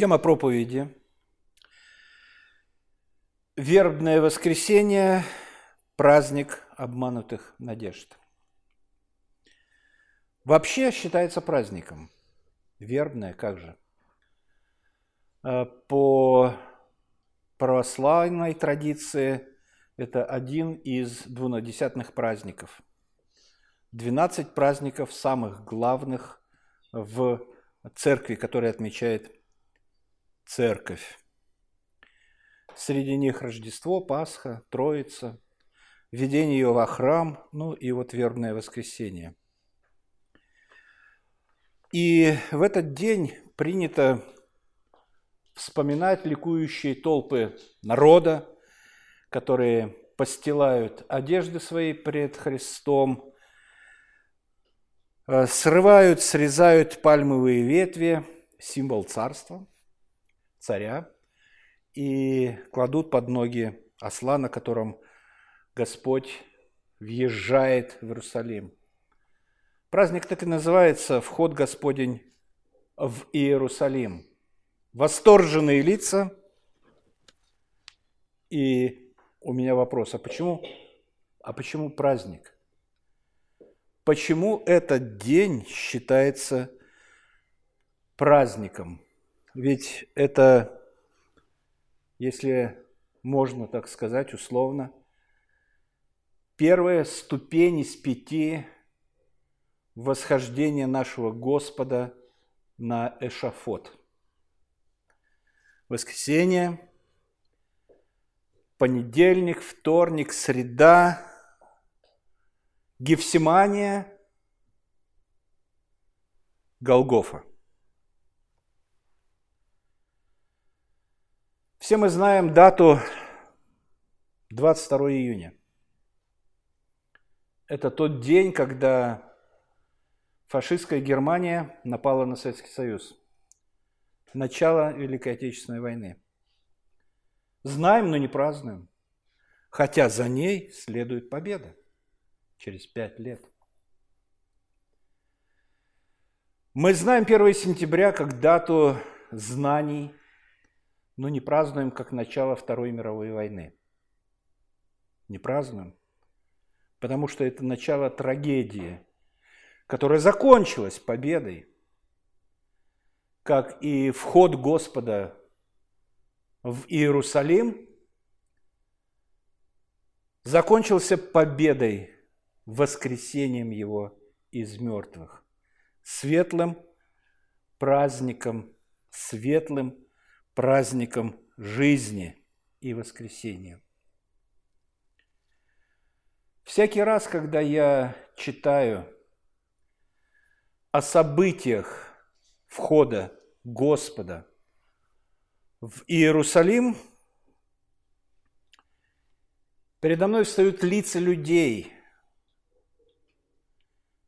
Тема проповеди – вербное воскресенье, праздник обманутых надежд. Вообще считается праздником. Вербное, как же? А, по православной традиции это один из двунадесятных праздников. 12 праздников самых главных в церкви, которые отмечает церковь. Среди них Рождество, Пасха, Троица, введение ее во храм, ну и вот вербное воскресенье. И в этот день принято вспоминать ликующие толпы народа, которые постилают одежды свои пред Христом, э, срывают, срезают пальмовые ветви, символ царства, царя, и кладут под ноги осла, на котором Господь въезжает в Иерусалим. Праздник так и называется «Вход Господень в Иерусалим». Восторженные лица. И у меня вопрос, а почему, а почему праздник? Почему этот день считается праздником? Ведь это, если можно так сказать условно, первая ступень из пяти восхождения нашего Господа на эшафот. Воскресенье, понедельник, вторник, среда, Гефсимания, Голгофа. Все мы знаем дату 22 июня. Это тот день, когда фашистская Германия напала на Советский Союз. Начало Великой Отечественной войны. Знаем, но не празднуем. Хотя за ней следует победа через пять лет. Мы знаем 1 сентября как дату знаний, но не празднуем как начало Второй мировой войны. Не празднуем, потому что это начало трагедии, которая закончилась победой, как и вход Господа в Иерусалим закончился победой, воскресением Его из мертвых, светлым праздником, светлым праздником жизни и воскресения. Всякий раз, когда я читаю о событиях входа Господа в Иерусалим, передо мной встают лица людей,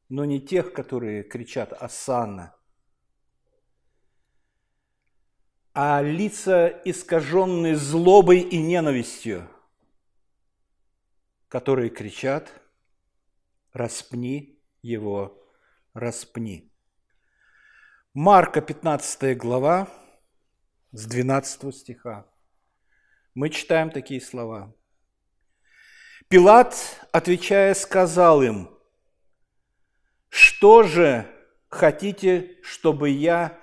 но не тех, которые кричат «Асанна», а лица, искаженные злобой и ненавистью, которые кричат «Распни его, распни». Марка 15 глава с 12 стиха. Мы читаем такие слова. Пилат, отвечая, сказал им, «Что же хотите, чтобы я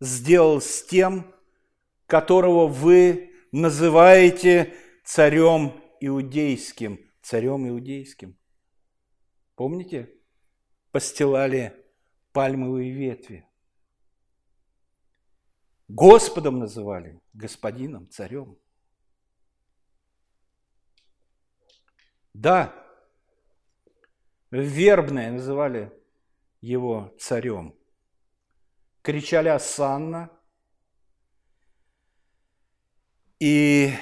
сделал с тем, которого вы называете царем иудейским. Царем иудейским. Помните? Постилали пальмовые ветви. Господом называли, господином, царем. Да, вербное называли его царем кричали «Асанна!». И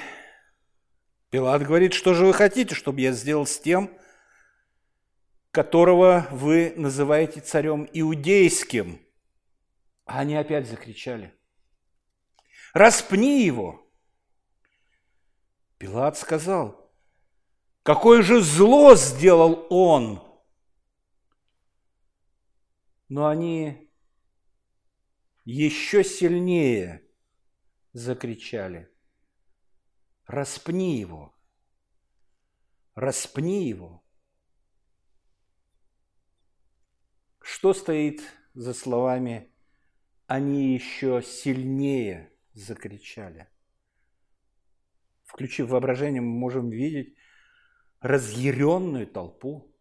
Пилат говорит, что же вы хотите, чтобы я сделал с тем, которого вы называете царем иудейским? А они опять закричали. Распни его. Пилат сказал, какое же зло сделал он. Но они еще сильнее закричали, распни его, распни его. Что стоит за словами «они еще сильнее закричали»? Включив воображение, мы можем видеть разъяренную толпу,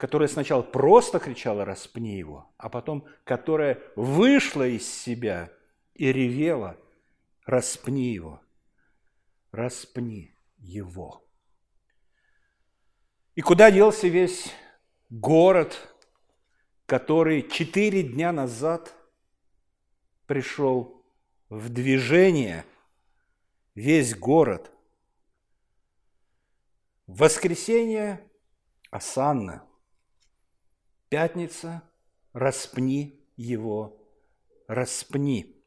которая сначала просто кричала «распни его», а потом которая вышла из себя и ревела «распни его, распни его». И куда делся весь город, который четыре дня назад пришел в движение, весь город. В воскресенье – Асанна. Пятница – распни его, распни.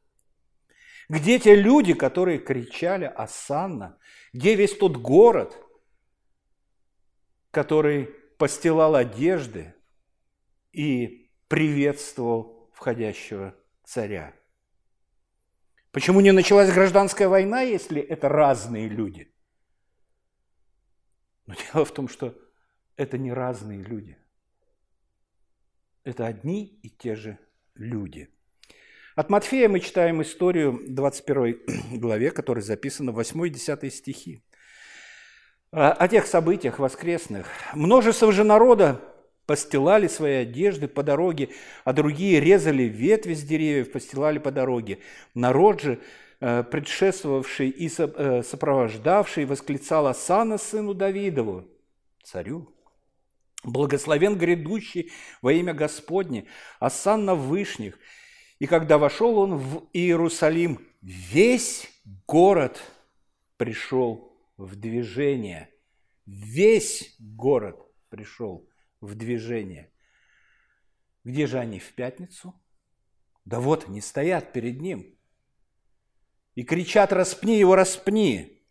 Где те люди, которые кричали «Асанна»? Где весь тот город, который постилал одежды и приветствовал входящего царя? Почему не началась гражданская война, если это разные люди? Но дело в том, что это не разные люди. Это одни и те же люди. От Матфея мы читаем историю 21 главе, которая записана в 8 и 10 стихи. О тех событиях воскресных. Множество же народа постилали свои одежды по дороге, а другие резали ветви с деревьев, постилали по дороге. Народ же, э, предшествовавший и э, сопровождавший, восклицал Асана сыну Давидову, царю. Благословен грядущий во имя Господне, Асан на вышних. И когда вошел он в Иерусалим, весь город пришел в движение. Весь город пришел в движение. Где же они в пятницу? Да вот они стоят перед ним и кричат «Распни его, распни!»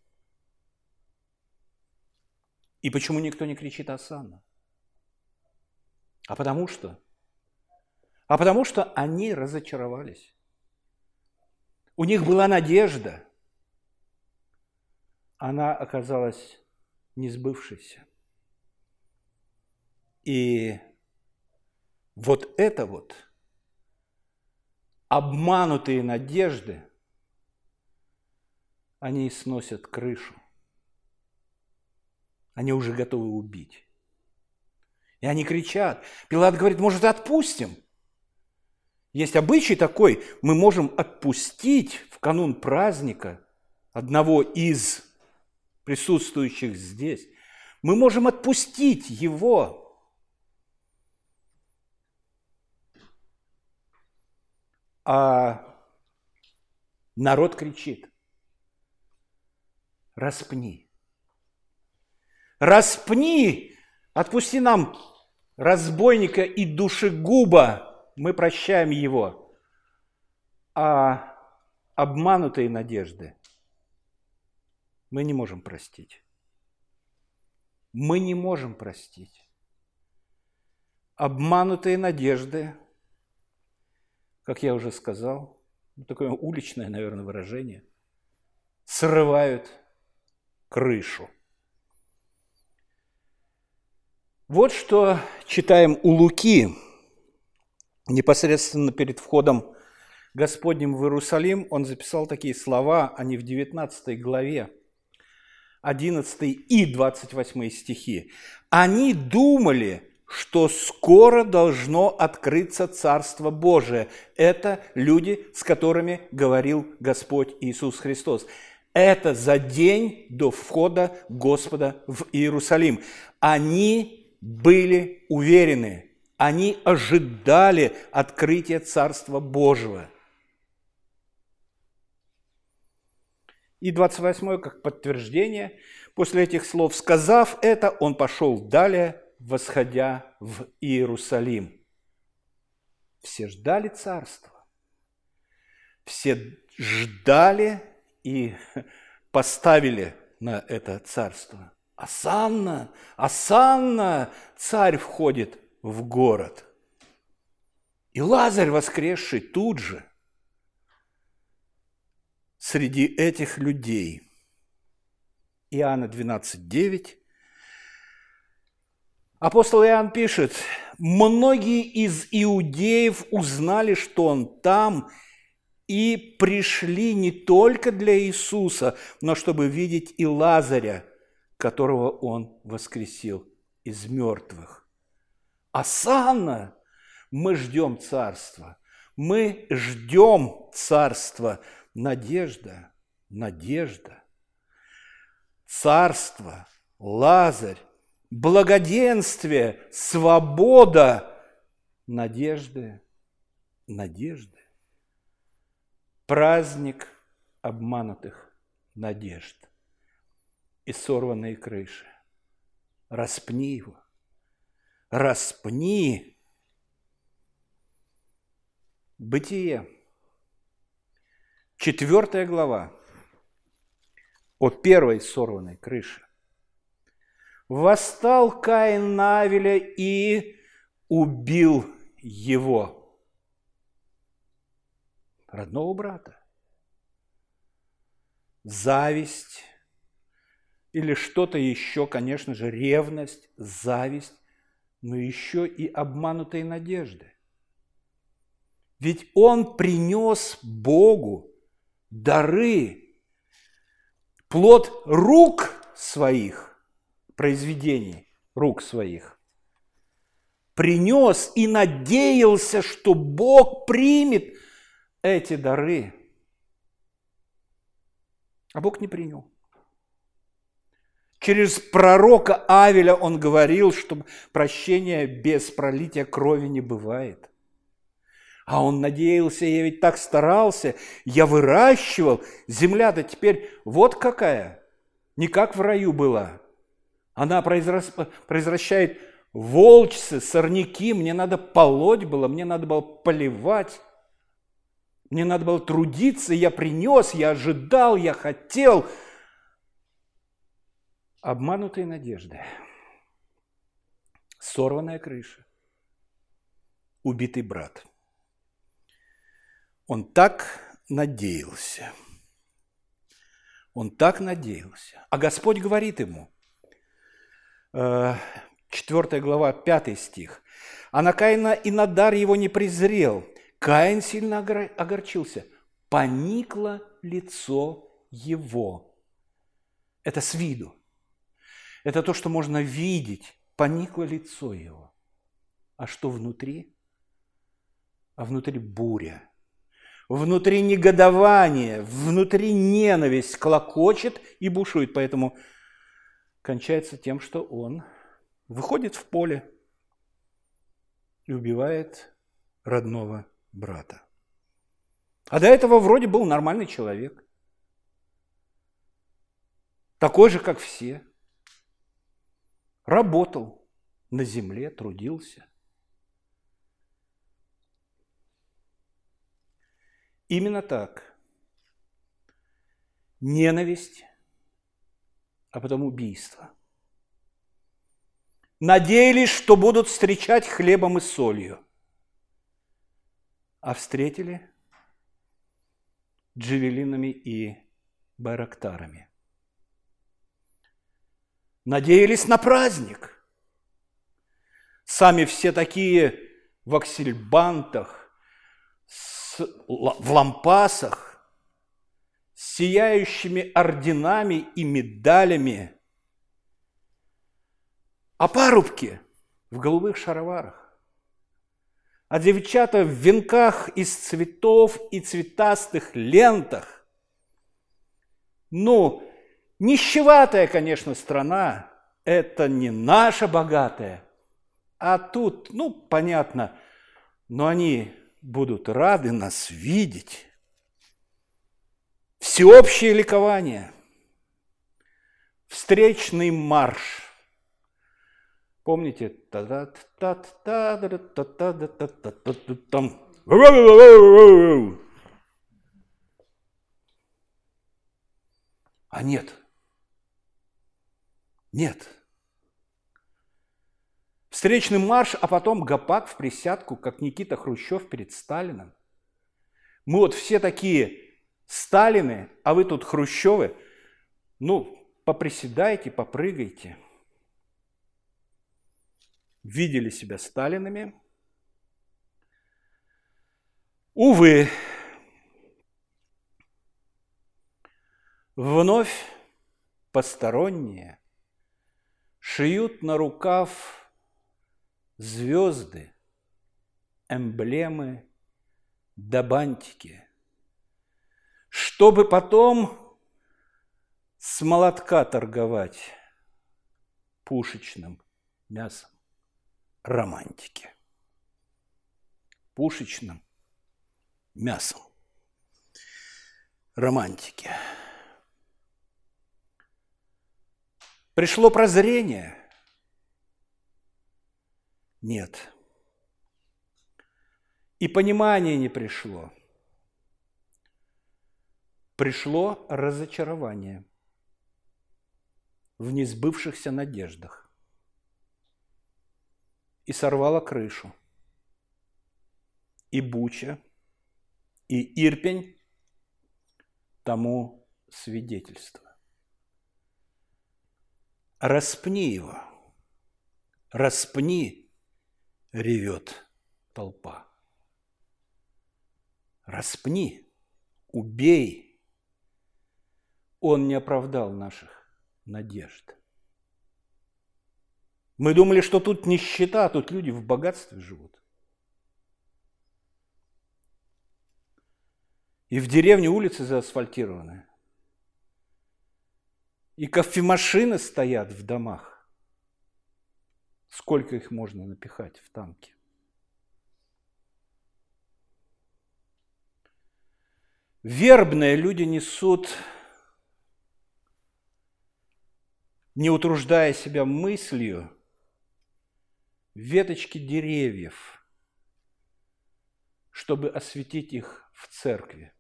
И почему никто не кричит Асана? А потому что? А потому что они разочаровались. У них была надежда. Она оказалась не сбывшейся. И вот это вот обманутые надежды, они сносят крышу. Они уже готовы убить. И они кричат. Пилат говорит, может, отпустим? Есть обычай такой, мы можем отпустить в канун праздника одного из присутствующих здесь. Мы можем отпустить его. А народ кричит, распни. Распни, отпусти нам разбойника и душегуба, мы прощаем его. А обманутые надежды мы не можем простить. Мы не можем простить. Обманутые надежды, как я уже сказал, такое уличное, наверное, выражение, срывают крышу. Вот что читаем у Луки, непосредственно перед входом Господним в Иерусалим. Он записал такие слова, они в 19 главе, 11 и 28 стихи. «Они думали, что скоро должно открыться Царство Божие. Это люди, с которыми говорил Господь Иисус Христос. Это за день до входа Господа в Иерусалим. Они были уверены, они ожидали открытия Царства Божьего. И 28 как подтверждение, после этих слов, сказав это, он пошел далее, восходя в Иерусалим. Все ждали царства. Все ждали и поставили на это царство. Асанна, Асанна, царь входит в город. И Лазарь, воскресший тут же, среди этих людей. Иоанна 12:9. Апостол Иоанн пишет, «Многие из иудеев узнали, что он там, и пришли не только для Иисуса, но чтобы видеть и Лазаря, которого он воскресил из мертвых. Асана, мы ждем царства, мы ждем царства, надежда, надежда. Царство, Лазарь, благоденствие, свобода, надежды, надежды. Праздник обманутых надежд и сорванные крыши. Распни его. Распни. Бытие. Четвертая глава. О первой сорванной крыше. Восстал Каин Навеля и убил его, родного брата. Зависть или что-то еще, конечно же, ревность, зависть, но еще и обманутые надежды. Ведь он принес Богу дары, плод рук своих, произведений рук своих, принес и надеялся, что Бог примет эти дары. А Бог не принял. Через пророка Авеля он говорил, что прощения без пролития крови не бывает. А он надеялся, я ведь так старался, я выращивал. Земля-то теперь вот какая, не как в раю была. Она произвращает волчцы, сорняки, мне надо полоть было, мне надо было поливать, мне надо было трудиться, я принес, я ожидал, я хотел. Обманутые надежды, сорванная крыша, убитый брат. Он так надеялся. Он так надеялся. А Господь говорит ему – 4 глава, 5 стих. «А на Каина и на дар его не презрел. Каин сильно огорчился. Поникло лицо его». Это с виду. Это то, что можно видеть. Поникло лицо его. А что внутри? А внутри буря. Внутри негодование, внутри ненависть клокочет и бушует. Поэтому кончается тем, что он выходит в поле и убивает родного брата. А до этого вроде был нормальный человек. Такой же, как все. Работал на земле, трудился. Именно так. Ненависть а потом убийство. Надеялись, что будут встречать хлебом и солью, а встретили джевелинами и байрактарами. Надеялись на праздник. Сами все такие в аксельбантах, в лампасах, сияющими орденами и медалями, а парубки в голубых шароварах, а девчата в венках из цветов и цветастых лентах. Ну, нищеватая, конечно, страна, это не наша богатая, а тут, ну, понятно, но они будут рады нас видеть. Всеобщее ликование. Встречный марш. Помните? Там. А нет. Нет. Встречный марш, а потом гопак в присядку, как Никита Хрущев перед Сталином. Мы вот все такие Сталины, а вы тут Хрущевы, ну, поприседайте, попрыгайте. Видели себя Сталинами. Увы, вновь посторонние шьют на рукав звезды, эмблемы да бантики, чтобы потом с молотка торговать пушечным мясом романтики. Пушечным мясом романтики. Пришло прозрение? Нет. И понимание не пришло. Пришло разочарование – в несбывшихся надеждах и сорвала крышу. И Буча, и Ирпень тому свидетельство. Распни его, распни, ревет толпа. Распни, убей. Он не оправдал наших надежд. Мы думали, что тут нищета, тут люди в богатстве живут. И в деревне улицы заасфальтированы. И кофемашины стоят в домах. Сколько их можно напихать в танки? Вербные люди несут не утруждая себя мыслью, веточки деревьев, чтобы осветить их в церкви.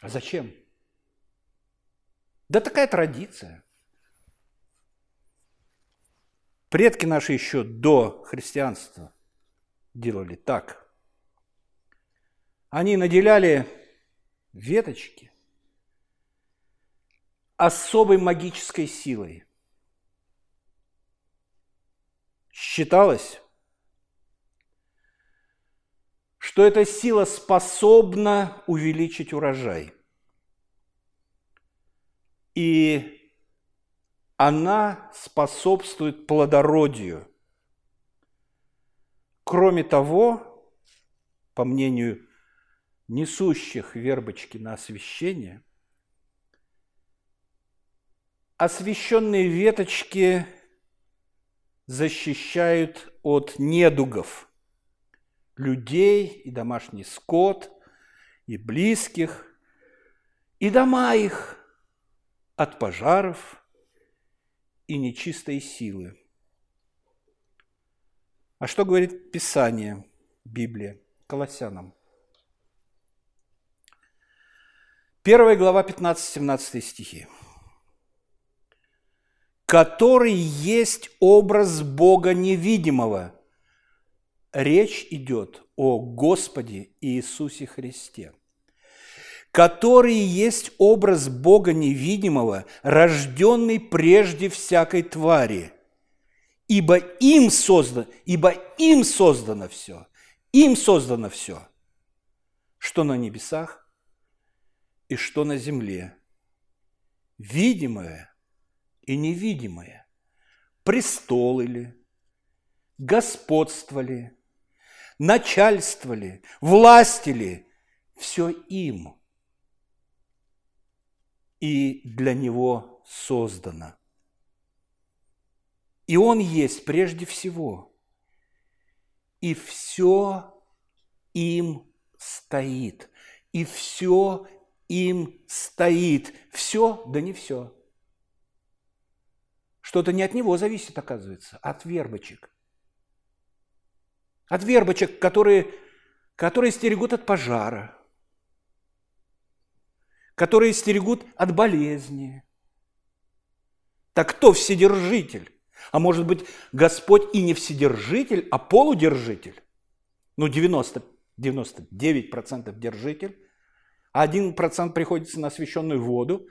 А зачем? Да такая традиция. Предки наши еще до христианства делали так. Они наделяли веточки особой магической силой. Считалось, что эта сила способна увеличить урожай. И она способствует плодородию. Кроме того, по мнению несущих вербочки на освящение – освещенные веточки защищают от недугов людей и домашний скот, и близких, и дома их от пожаров и нечистой силы. А что говорит Писание, Библия, Колоссянам? Первая глава, 15-17 стихи который есть образ Бога невидимого. Речь идет о Господе Иисусе Христе, который есть образ Бога невидимого, рожденный прежде всякой твари, ибо им создано, ибо им создано все, им создано все, что на небесах и что на земле, видимое – и невидимое, престолы ли, господствовали, начальствовали, властили, все им и для него создано. И он есть прежде всего, и все им стоит, и все им стоит, все, да не все – что-то не от него зависит, оказывается, от вербочек. От вербочек, которые, которые стерегут от пожара, которые стерегут от болезни. Так кто вседержитель? А может быть, Господь и не вседержитель, а полудержитель? Ну, 90, 99% держитель. один процент приходится на освященную воду,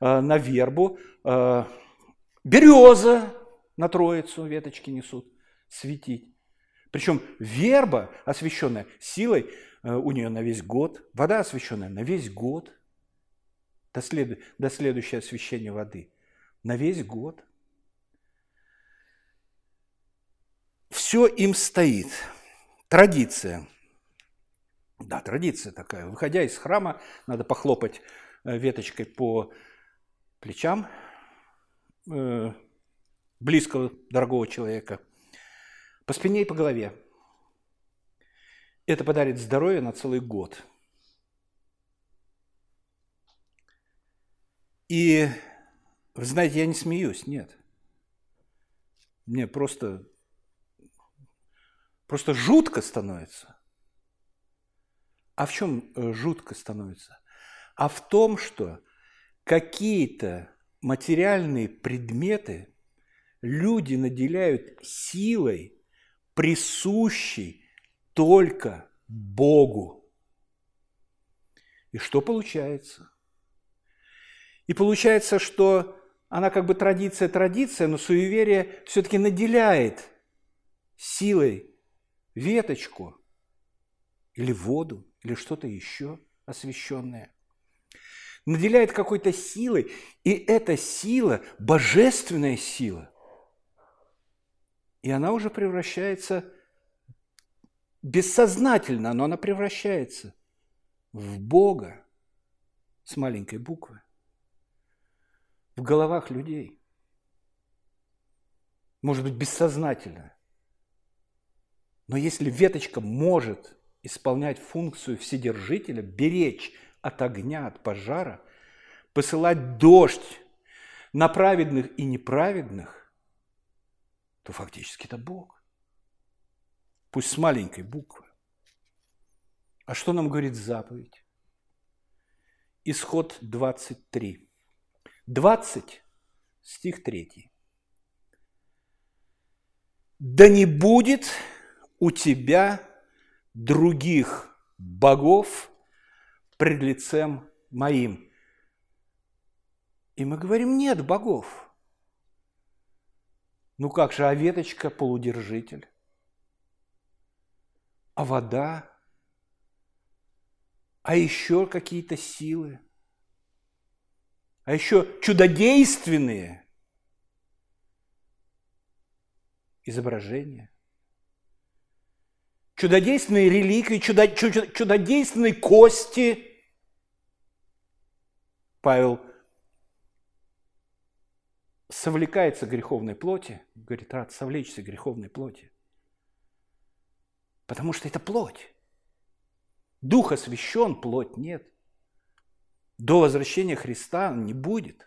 э, на вербу, э, береза на троицу веточки несут светить. Причем верба, освященная силой, э, у нее на весь год, вода освященная на весь год, до, след... до следующего освящения воды, на весь год. Все им стоит. Традиция. Да, традиция такая. Выходя из храма, надо похлопать э, веточкой по плечам э, близкого, дорогого человека, по спине и по голове. Это подарит здоровье на целый год. И, вы знаете, я не смеюсь, нет. Мне просто, просто жутко становится. А в чем э, жутко становится? А в том, что какие-то материальные предметы люди наделяют силой, присущей только Богу. И что получается? И получается, что она как бы традиция, традиция, но суеверие все-таки наделяет силой веточку или воду, или что-то еще освященное. Наделяет какой-то силой, и эта сила – божественная сила. И она уже превращается бессознательно, но она превращается в Бога с маленькой буквы в головах людей. Может быть, бессознательно. Но если веточка может исполнять функцию вседержителя, беречь от огня, от пожара, посылать дождь на праведных и неправедных, то фактически это Бог. Пусть с маленькой буквы. А что нам говорит заповедь? Исход 23. 20, стих 3. «Да не будет у тебя других богов пред лицем моим». И мы говорим, нет богов. Ну как же, а веточка – полудержитель? А вода? А еще какие-то силы – а еще чудодейственные изображения, чудодейственные реликвии, чудо, чудо, чудодейственные кости. Павел совлекается греховной плоти, говорит, рад совлечься греховной плоти. Потому что это плоть. Дух освящен, плоть нет – до возвращения Христа не будет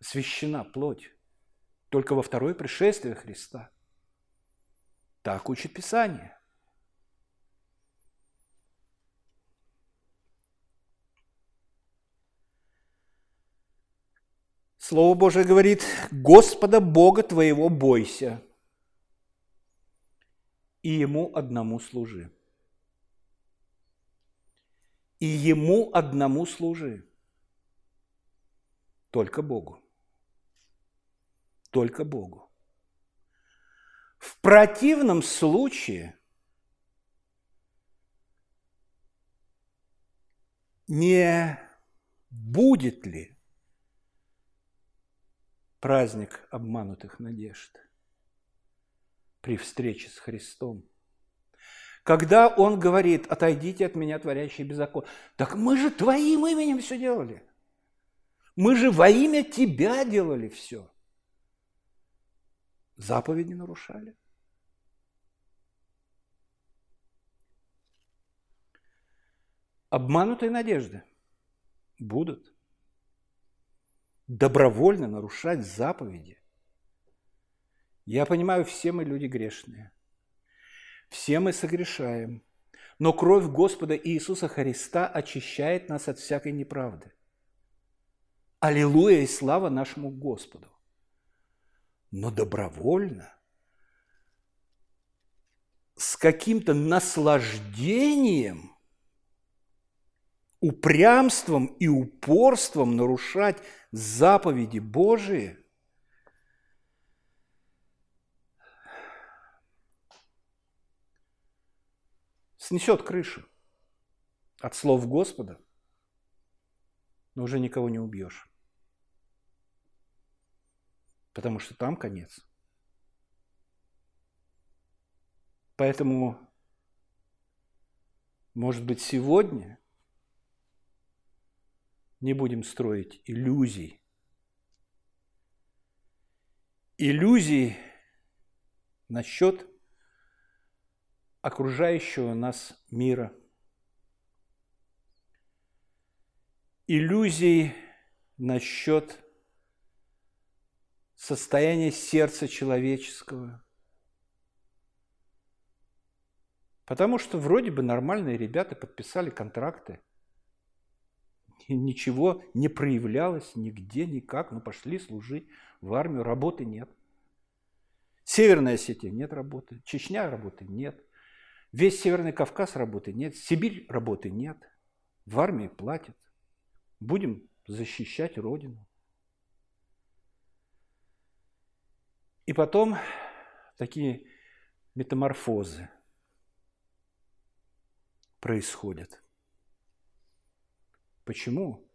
священа плоть. Только во второе пришествие Христа. Так учит Писание. Слово Божие говорит, Господа Бога твоего бойся, и Ему одному служи и Ему одному служи. Только Богу. Только Богу. В противном случае не будет ли праздник обманутых надежд при встрече с Христом – когда он говорит, отойдите от меня, творящие беззаконие. Так мы же твоим именем все делали. Мы же во имя тебя делали все. Заповеди нарушали. Обманутые надежды будут. Добровольно нарушать заповеди. Я понимаю, все мы люди грешные. Все мы согрешаем, но кровь Господа Иисуса Христа очищает нас от всякой неправды. Аллилуйя и слава нашему Господу. Но добровольно, с каким-то наслаждением упрямством и упорством нарушать заповеди Божии, снесет крышу от слов Господа, но уже никого не убьешь. Потому что там конец. Поэтому, может быть, сегодня не будем строить иллюзий. Иллюзий насчет окружающего нас мира. Иллюзий насчет состояния сердца человеческого. Потому что вроде бы нормальные ребята подписали контракты. И ничего не проявлялось нигде, никак. Ну, пошли служить в армию, работы нет. Северная Осетия нет работы, Чечня работы нет. Весь Северный Кавказ работы нет, Сибирь работы нет, в армии платят. Будем защищать Родину. И потом такие метаморфозы происходят. Почему?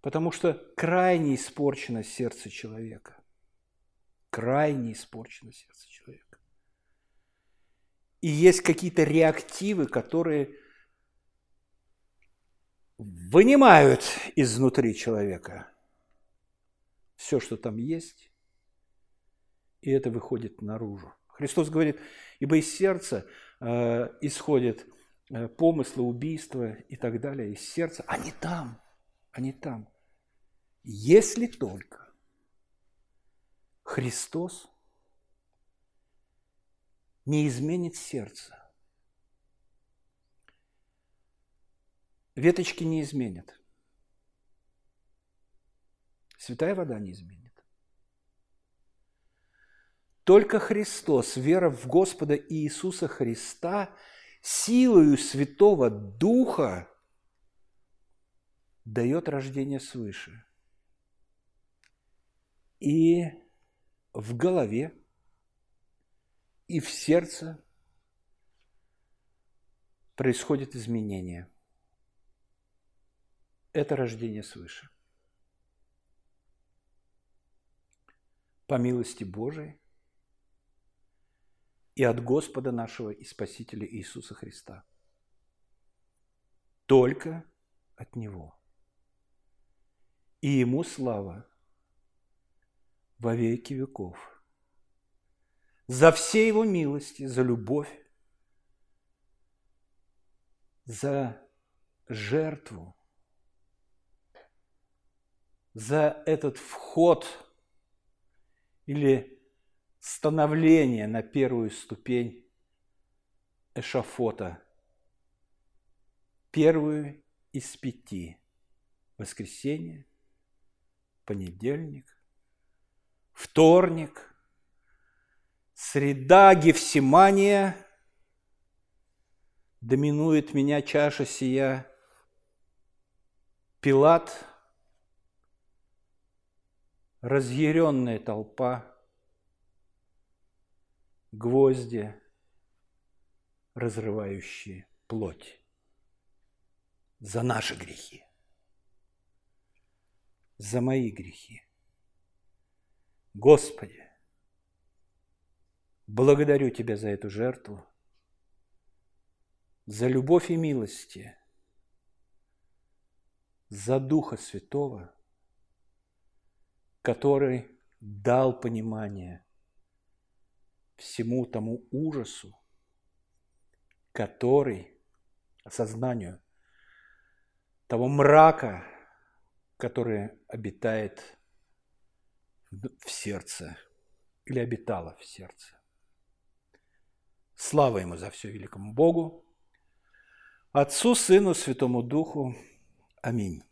Потому что крайне испорчено сердце человека. Крайне испорчено сердце человека. И есть какие-то реактивы, которые вынимают изнутри человека все, что там есть, и это выходит наружу. Христос говорит, ибо из сердца э, исходят э, помыслы, убийства и так далее, из сердца. Они там, они там. Если только Христос не изменит сердце. Веточки не изменят. Святая вода не изменит. Только Христос, вера в Господа Иисуса Христа, силою Святого Духа дает рождение свыше. И в голове и в сердце происходит изменение. Это рождение свыше. По милости Божией и от Господа нашего и Спасителя Иисуса Христа. Только от Него. И Ему слава во веки веков за все его милости, за любовь, за жертву, за этот вход или становление на первую ступень эшафота, первую из пяти – воскресенье, понедельник, вторник – Среда Гефсимания, доминует меня чаша сия. Пилат, разъяренная толпа, гвозди, разрывающие плоть за наши грехи, за мои грехи. Господи, Благодарю Тебя за эту жертву, за любовь и милости, за Духа Святого, который дал понимание всему тому ужасу, который, осознанию того мрака, который обитает в сердце или обитало в сердце. Слава Ему за все великому Богу, Отцу, Сыну, Святому Духу. Аминь.